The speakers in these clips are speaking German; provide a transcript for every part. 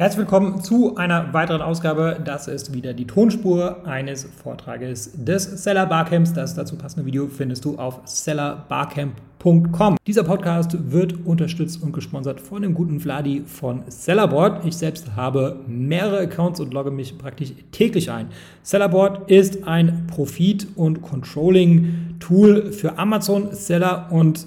Herzlich willkommen zu einer weiteren Ausgabe. Das ist wieder die Tonspur eines Vortrages des Seller Barcamps. Das dazu passende Video findest du auf sellerbarcamp.com. Dieser Podcast wird unterstützt und gesponsert von dem guten Vladi von Sellerboard. Ich selbst habe mehrere Accounts und logge mich praktisch täglich ein. Sellerboard ist ein Profit- und Controlling-Tool für Amazon-Seller und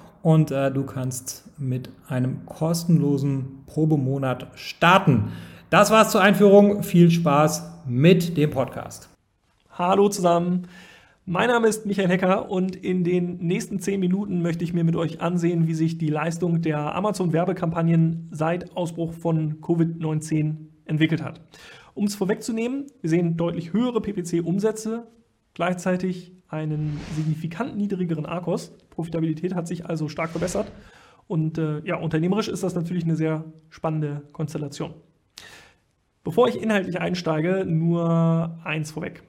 und äh, du kannst mit einem kostenlosen Probemonat starten. Das war's zur Einführung. Viel Spaß mit dem Podcast. Hallo zusammen. Mein Name ist Michael Hecker und in den nächsten zehn Minuten möchte ich mir mit euch ansehen, wie sich die Leistung der Amazon-Werbekampagnen seit Ausbruch von Covid-19 entwickelt hat. Um es vorwegzunehmen, wir sehen deutlich höhere PPC-Umsätze, gleichzeitig einen signifikant niedrigeren ARKOS. Profitabilität hat sich also stark verbessert. Und äh, ja, unternehmerisch ist das natürlich eine sehr spannende Konstellation. Bevor ich inhaltlich einsteige, nur eins vorweg.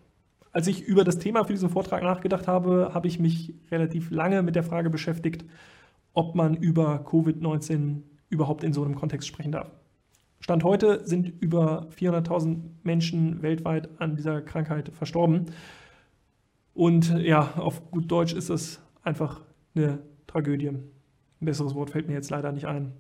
Als ich über das Thema für diesen Vortrag nachgedacht habe, habe ich mich relativ lange mit der Frage beschäftigt, ob man über Covid-19 überhaupt in so einem Kontext sprechen darf. Stand heute sind über 400.000 Menschen weltweit an dieser Krankheit verstorben. Und ja, auf gut Deutsch ist es einfach eine Tragödie. Ein besseres Wort fällt mir jetzt leider nicht ein.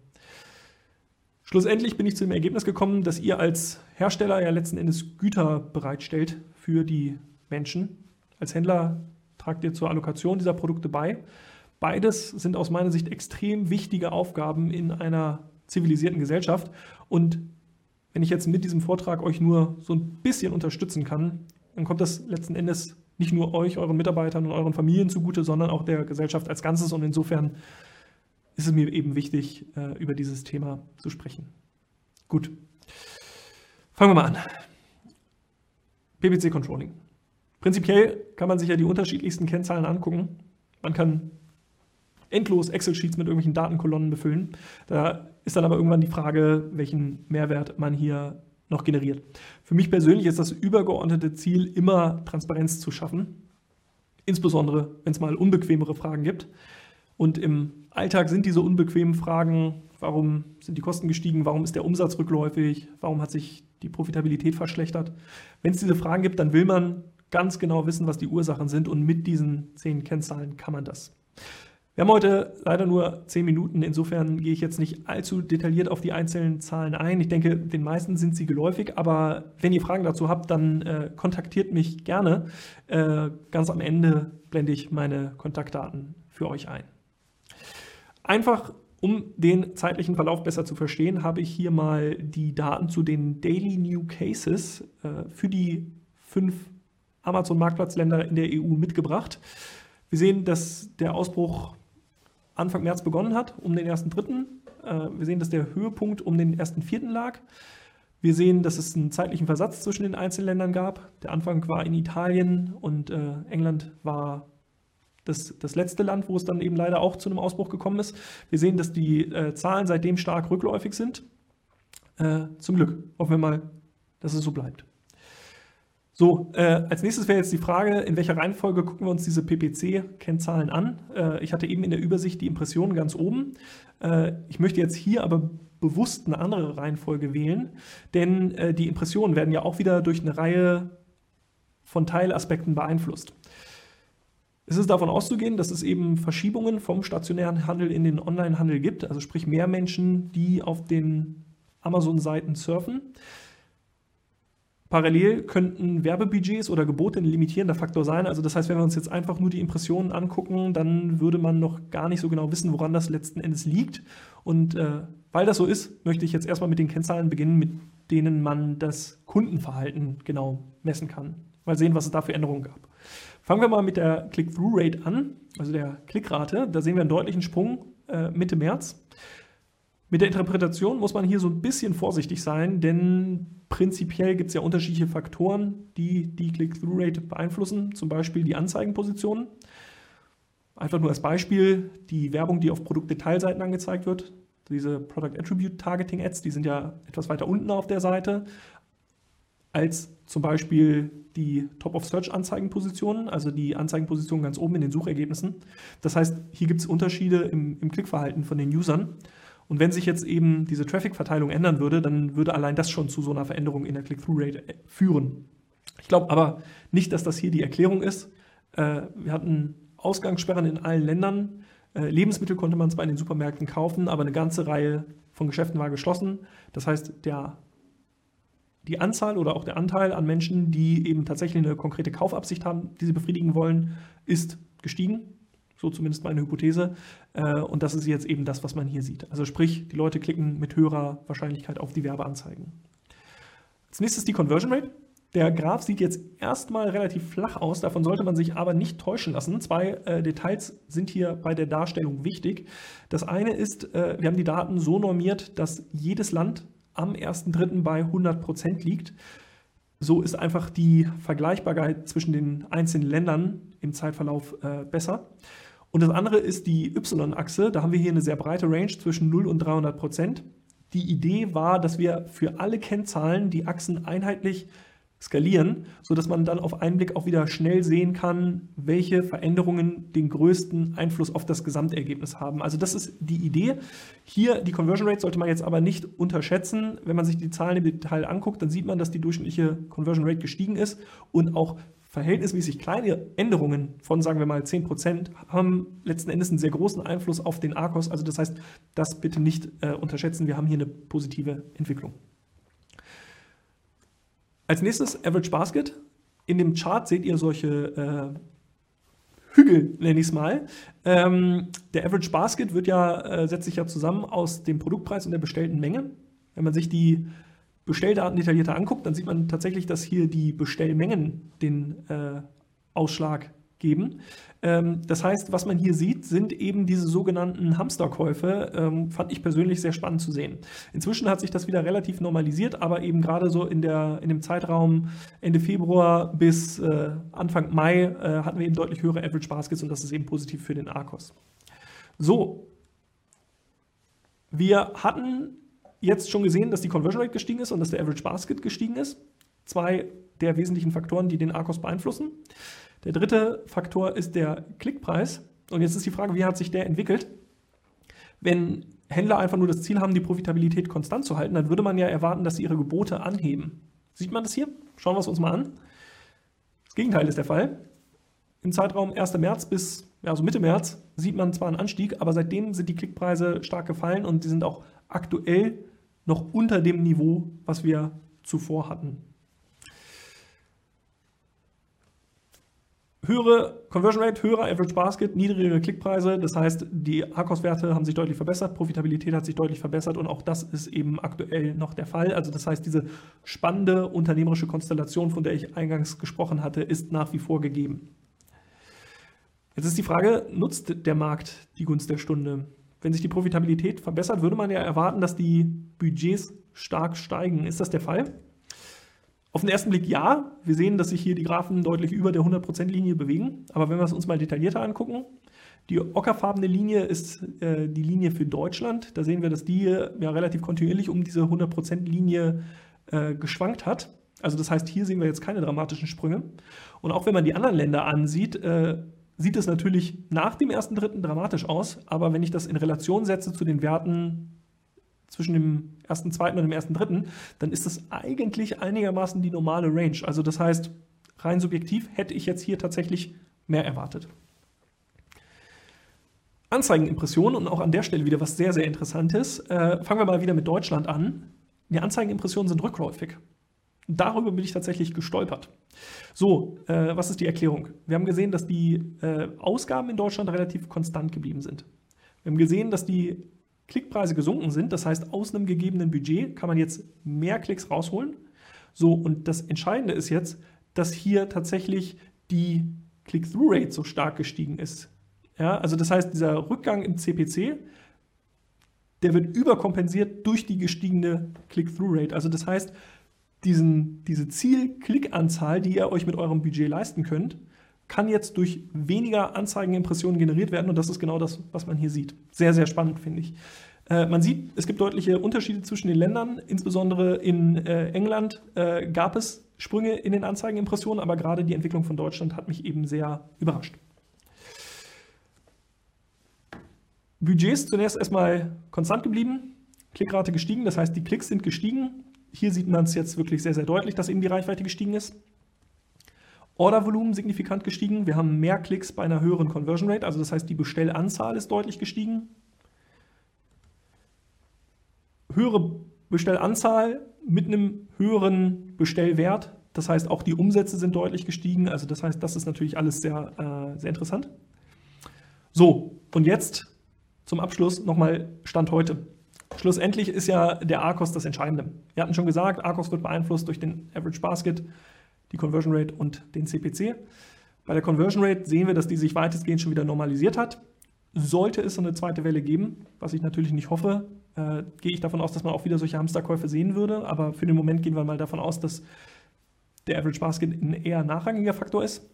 Schlussendlich bin ich zu dem Ergebnis gekommen, dass ihr als Hersteller ja letzten Endes Güter bereitstellt für die Menschen. Als Händler tragt ihr zur Allokation dieser Produkte bei. Beides sind aus meiner Sicht extrem wichtige Aufgaben in einer zivilisierten Gesellschaft. Und wenn ich jetzt mit diesem Vortrag euch nur so ein bisschen unterstützen kann, dann kommt das letzten Endes nicht nur euch, euren Mitarbeitern und euren Familien zugute, sondern auch der Gesellschaft als Ganzes. Und insofern ist es mir eben wichtig, äh, über dieses Thema zu sprechen. Gut, fangen wir mal an. PPC Controlling. Prinzipiell kann man sich ja die unterschiedlichsten Kennzahlen angucken. Man kann endlos Excel-Sheets mit irgendwelchen Datenkolonnen befüllen. Da ist dann aber irgendwann die Frage, welchen Mehrwert man hier noch generiert. Für mich persönlich ist das übergeordnete Ziel immer Transparenz zu schaffen, insbesondere wenn es mal unbequemere Fragen gibt. Und im Alltag sind diese unbequemen Fragen, warum sind die Kosten gestiegen, warum ist der Umsatz rückläufig, warum hat sich die Profitabilität verschlechtert. Wenn es diese Fragen gibt, dann will man ganz genau wissen, was die Ursachen sind und mit diesen zehn Kennzahlen kann man das. Wir haben heute leider nur zehn Minuten, insofern gehe ich jetzt nicht allzu detailliert auf die einzelnen Zahlen ein. Ich denke, den meisten sind sie geläufig, aber wenn ihr Fragen dazu habt, dann äh, kontaktiert mich gerne. Äh, ganz am Ende blende ich meine Kontaktdaten für euch ein. Einfach um den zeitlichen Verlauf besser zu verstehen, habe ich hier mal die Daten zu den Daily New Cases äh, für die fünf Amazon-Marktplatzländer in der EU mitgebracht. Wir sehen, dass der Ausbruch Anfang März begonnen hat, um den ersten dritten. Äh, wir sehen, dass der Höhepunkt um den ersten vierten lag. Wir sehen, dass es einen zeitlichen Versatz zwischen den einzelnen Ländern gab. Der Anfang war in Italien und äh, England war das, das letzte Land, wo es dann eben leider auch zu einem Ausbruch gekommen ist. Wir sehen, dass die äh, Zahlen seitdem stark rückläufig sind. Zum Glück. Hoffen wir mal, dass es so bleibt. So, äh, als nächstes wäre jetzt die Frage, in welcher Reihenfolge gucken wir uns diese PPC-Kennzahlen an? Äh, ich hatte eben in der Übersicht die Impressionen ganz oben. Äh, ich möchte jetzt hier aber bewusst eine andere Reihenfolge wählen, denn äh, die Impressionen werden ja auch wieder durch eine Reihe von Teilaspekten beeinflusst. Es ist davon auszugehen, dass es eben Verschiebungen vom stationären Handel in den Online-Handel gibt, also sprich mehr Menschen, die auf den Amazon-Seiten surfen. Parallel könnten Werbebudgets oder Gebote ein limitierender Faktor sein. Also das heißt, wenn wir uns jetzt einfach nur die Impressionen angucken, dann würde man noch gar nicht so genau wissen, woran das letzten Endes liegt. Und äh, weil das so ist, möchte ich jetzt erstmal mit den Kennzahlen beginnen, mit denen man das Kundenverhalten genau messen kann. Mal sehen, was es da für Änderungen gab. Fangen wir mal mit der Click-Through-Rate an, also der Klickrate. Da sehen wir einen deutlichen Sprung äh, Mitte März. Mit der Interpretation muss man hier so ein bisschen vorsichtig sein, denn prinzipiell gibt es ja unterschiedliche Faktoren, die die Click-Through-Rate beeinflussen, zum Beispiel die Anzeigenpositionen. Einfach nur als Beispiel die Werbung, die auf Produktdetailseiten angezeigt wird. Diese Product Attribute Targeting Ads, die sind ja etwas weiter unten auf der Seite als zum Beispiel die Top-of-Search-Anzeigenpositionen, also die Anzeigenpositionen ganz oben in den Suchergebnissen. Das heißt, hier gibt es Unterschiede im, im Klickverhalten von den Usern. Und wenn sich jetzt eben diese Traffic-Verteilung ändern würde, dann würde allein das schon zu so einer Veränderung in der Click-Through-Rate äh, führen. Ich glaube aber nicht, dass das hier die Erklärung ist. Äh, wir hatten Ausgangssperren in allen Ländern. Äh, Lebensmittel konnte man zwar in den Supermärkten kaufen, aber eine ganze Reihe von Geschäften war geschlossen. Das heißt, der die Anzahl oder auch der Anteil an Menschen, die eben tatsächlich eine konkrete Kaufabsicht haben, die sie befriedigen wollen, ist gestiegen. So zumindest meine Hypothese. Äh, und das ist jetzt eben das, was man hier sieht. Also sprich, die Leute klicken mit höherer Wahrscheinlichkeit auf die Werbeanzeigen. Als nächstes die Conversion Rate. Der Graph sieht jetzt erstmal relativ flach aus, davon sollte man sich aber nicht täuschen lassen. Zwei äh, Details sind hier bei der Darstellung wichtig. Das eine ist, äh, wir haben die Daten so normiert, dass jedes Land am 1.3. bei 100% liegt. So ist einfach die Vergleichbarkeit zwischen den einzelnen Ländern im Zeitverlauf äh, besser. Und das andere ist die Y-Achse. Da haben wir hier eine sehr breite Range zwischen 0 und 300 Prozent. Die Idee war, dass wir für alle Kennzahlen die Achsen einheitlich skalieren, sodass man dann auf einen Blick auch wieder schnell sehen kann, welche Veränderungen den größten Einfluss auf das Gesamtergebnis haben. Also das ist die Idee. Hier die Conversion Rate sollte man jetzt aber nicht unterschätzen. Wenn man sich die Zahlen im Detail anguckt, dann sieht man, dass die durchschnittliche Conversion Rate gestiegen ist und auch verhältnismäßig kleine Änderungen von, sagen wir mal, 10% haben letzten Endes einen sehr großen Einfluss auf den ARKOS. Also das heißt, das bitte nicht äh, unterschätzen. Wir haben hier eine positive Entwicklung. Als nächstes Average Basket. In dem Chart seht ihr solche äh, Hügel, nenne ich es mal. Ähm, der Average Basket wird ja, äh, setzt sich ja zusammen aus dem Produktpreis und der bestellten Menge. Wenn man sich die Bestelldaten detaillierter anguckt, dann sieht man tatsächlich, dass hier die Bestellmengen den äh, Ausschlag geben. Ähm, das heißt, was man hier sieht, sind eben diese sogenannten Hamsterkäufe. Ähm, fand ich persönlich sehr spannend zu sehen. Inzwischen hat sich das wieder relativ normalisiert, aber eben gerade so in, der, in dem Zeitraum Ende Februar bis äh, Anfang Mai äh, hatten wir eben deutlich höhere Average Baskets und das ist eben positiv für den Arcos. So, wir hatten jetzt schon gesehen, dass die Conversion Rate gestiegen ist und dass der Average Basket gestiegen ist. Zwei der wesentlichen Faktoren, die den Arcos beeinflussen. Der dritte Faktor ist der Klickpreis. Und jetzt ist die Frage, wie hat sich der entwickelt? Wenn Händler einfach nur das Ziel haben, die Profitabilität konstant zu halten, dann würde man ja erwarten, dass sie ihre Gebote anheben. Sieht man das hier? Schauen wir es uns mal an. Das Gegenteil ist der Fall. Im Zeitraum 1. März bis ja, also Mitte März sieht man zwar einen Anstieg, aber seitdem sind die Klickpreise stark gefallen und die sind auch aktuell noch unter dem Niveau, was wir zuvor hatten. höhere Conversion Rate, höherer Average Basket, niedrigere Klickpreise. Das heißt, die Akkus-Werte haben sich deutlich verbessert, Profitabilität hat sich deutlich verbessert und auch das ist eben aktuell noch der Fall. Also das heißt, diese spannende unternehmerische Konstellation, von der ich eingangs gesprochen hatte, ist nach wie vor gegeben. Jetzt ist die Frage, nutzt der Markt die Gunst der Stunde? Wenn sich die Profitabilität verbessert, würde man ja erwarten, dass die Budgets stark steigen. Ist das der Fall? Auf den ersten Blick ja. Wir sehen, dass sich hier die Graphen deutlich über der 100%-Linie bewegen. Aber wenn wir es uns mal detaillierter angucken, die ockerfarbene Linie ist äh, die Linie für Deutschland. Da sehen wir, dass die ja relativ kontinuierlich um diese 100%-Linie äh, geschwankt hat. Also das heißt, hier sehen wir jetzt keine dramatischen Sprünge. Und auch wenn man die anderen Länder ansieht, äh, sieht es natürlich nach dem ersten Dritten dramatisch aus. Aber wenn ich das in Relation setze zu den Werten zwischen dem ersten, zweiten und dem ersten, dritten, dann ist das eigentlich einigermaßen die normale Range. Also das heißt, rein subjektiv hätte ich jetzt hier tatsächlich mehr erwartet. Anzeigenimpressionen und auch an der Stelle wieder was sehr, sehr Interessantes. Äh, fangen wir mal wieder mit Deutschland an. Die Anzeigenimpressionen sind rückläufig. Darüber bin ich tatsächlich gestolpert. So, äh, was ist die Erklärung? Wir haben gesehen, dass die äh, Ausgaben in Deutschland relativ konstant geblieben sind. Wir haben gesehen, dass die Klickpreise gesunken sind. Das heißt, aus einem gegebenen Budget kann man jetzt mehr Klicks rausholen. So, und das Entscheidende ist jetzt, dass hier tatsächlich die Click-Through-Rate so stark gestiegen ist. Ja, also das heißt, dieser Rückgang im CPC, der wird überkompensiert durch die gestiegene Click-Through-Rate. Also das heißt, diesen, diese Ziel-Klick-Anzahl, die ihr euch mit eurem Budget leisten könnt, kann jetzt durch weniger Anzeigenimpressionen generiert werden und das ist genau das, was man hier sieht. Sehr, sehr spannend, finde ich. Äh, man sieht, es gibt deutliche Unterschiede zwischen den Ländern. Insbesondere in äh, England äh, gab es Sprünge in den Anzeigenimpressionen, aber gerade die Entwicklung von Deutschland hat mich eben sehr überrascht. Budgets zunächst erstmal konstant geblieben, Klickrate gestiegen, das heißt, die Klicks sind gestiegen. Hier sieht man es jetzt wirklich sehr, sehr deutlich, dass eben die Reichweite gestiegen ist. Ordervolumen signifikant gestiegen. Wir haben mehr Klicks bei einer höheren Conversion Rate, also das heißt, die Bestellanzahl ist deutlich gestiegen. Höhere Bestellanzahl mit einem höheren Bestellwert, das heißt, auch die Umsätze sind deutlich gestiegen. Also das heißt, das ist natürlich alles sehr, äh, sehr interessant. So, und jetzt zum Abschluss nochmal Stand heute. Schlussendlich ist ja der ARCOS das Entscheidende. Wir hatten schon gesagt, ARCOS wird beeinflusst durch den Average Basket, die Conversion Rate und den CPC. Bei der Conversion Rate sehen wir, dass die sich weitestgehend schon wieder normalisiert hat. Sollte es eine zweite Welle geben, was ich natürlich nicht hoffe, äh, gehe ich davon aus, dass man auch wieder solche Hamsterkäufe sehen würde. Aber für den Moment gehen wir mal davon aus, dass der Average Basket ein eher nachrangiger Faktor ist.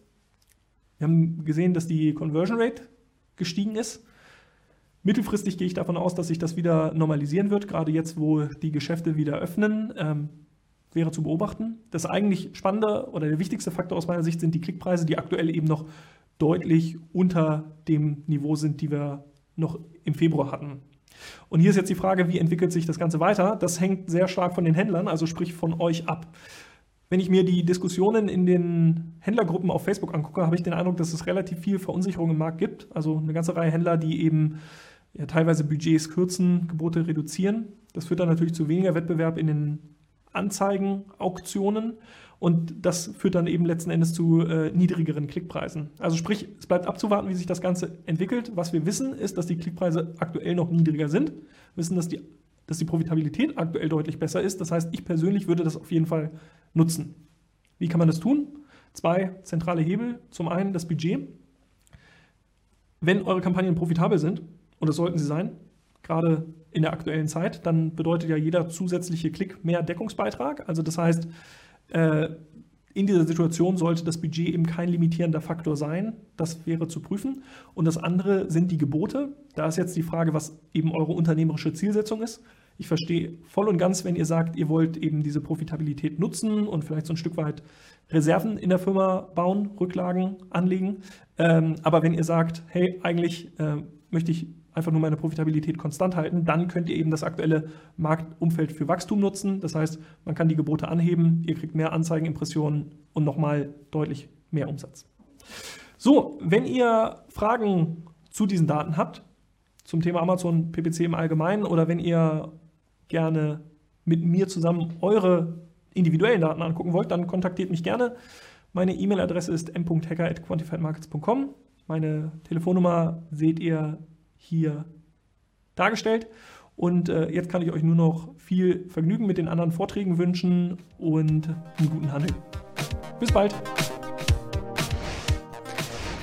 Wir haben gesehen, dass die Conversion Rate gestiegen ist. Mittelfristig gehe ich davon aus, dass sich das wieder normalisieren wird, gerade jetzt, wo die Geschäfte wieder öffnen. Ähm, wäre zu beobachten. Das eigentlich spannende oder der wichtigste Faktor aus meiner Sicht sind die Klickpreise, die aktuell eben noch deutlich unter dem Niveau sind, die wir noch im Februar hatten. Und hier ist jetzt die Frage, wie entwickelt sich das Ganze weiter? Das hängt sehr stark von den Händlern, also sprich von euch ab. Wenn ich mir die Diskussionen in den Händlergruppen auf Facebook angucke, habe ich den Eindruck, dass es relativ viel Verunsicherung im Markt gibt. Also eine ganze Reihe Händler, die eben ja, teilweise Budgets kürzen, Gebote reduzieren. Das führt dann natürlich zu weniger Wettbewerb in den Anzeigen, Auktionen und das führt dann eben letzten Endes zu äh, niedrigeren Klickpreisen. Also sprich, es bleibt abzuwarten, wie sich das Ganze entwickelt. Was wir wissen, ist, dass die Klickpreise aktuell noch niedriger sind. Wir wissen, dass die, dass die Profitabilität aktuell deutlich besser ist. Das heißt, ich persönlich würde das auf jeden Fall nutzen. Wie kann man das tun? Zwei zentrale Hebel. Zum einen das Budget. Wenn eure Kampagnen profitabel sind, und das sollten sie sein, gerade in der aktuellen Zeit, dann bedeutet ja jeder zusätzliche Klick mehr Deckungsbeitrag. Also das heißt, äh, in dieser Situation sollte das Budget eben kein limitierender Faktor sein. Das wäre zu prüfen. Und das andere sind die Gebote. Da ist jetzt die Frage, was eben eure unternehmerische Zielsetzung ist. Ich verstehe voll und ganz, wenn ihr sagt, ihr wollt eben diese Profitabilität nutzen und vielleicht so ein Stück weit Reserven in der Firma bauen, Rücklagen anlegen. Ähm, aber wenn ihr sagt, hey, eigentlich äh, möchte ich einfach nur meine Profitabilität konstant halten, dann könnt ihr eben das aktuelle Marktumfeld für Wachstum nutzen. Das heißt, man kann die Gebote anheben, ihr kriegt mehr Anzeigenimpressionen und nochmal deutlich mehr Umsatz. So, wenn ihr Fragen zu diesen Daten habt, zum Thema Amazon PPC im Allgemeinen oder wenn ihr gerne mit mir zusammen eure individuellen Daten angucken wollt, dann kontaktiert mich gerne. Meine E-Mail-Adresse ist m.hacker.quantifiedmarkets.com. Meine Telefonnummer seht ihr hier dargestellt. Und äh, jetzt kann ich euch nur noch viel Vergnügen mit den anderen Vorträgen wünschen und einen guten Handel. Bis bald.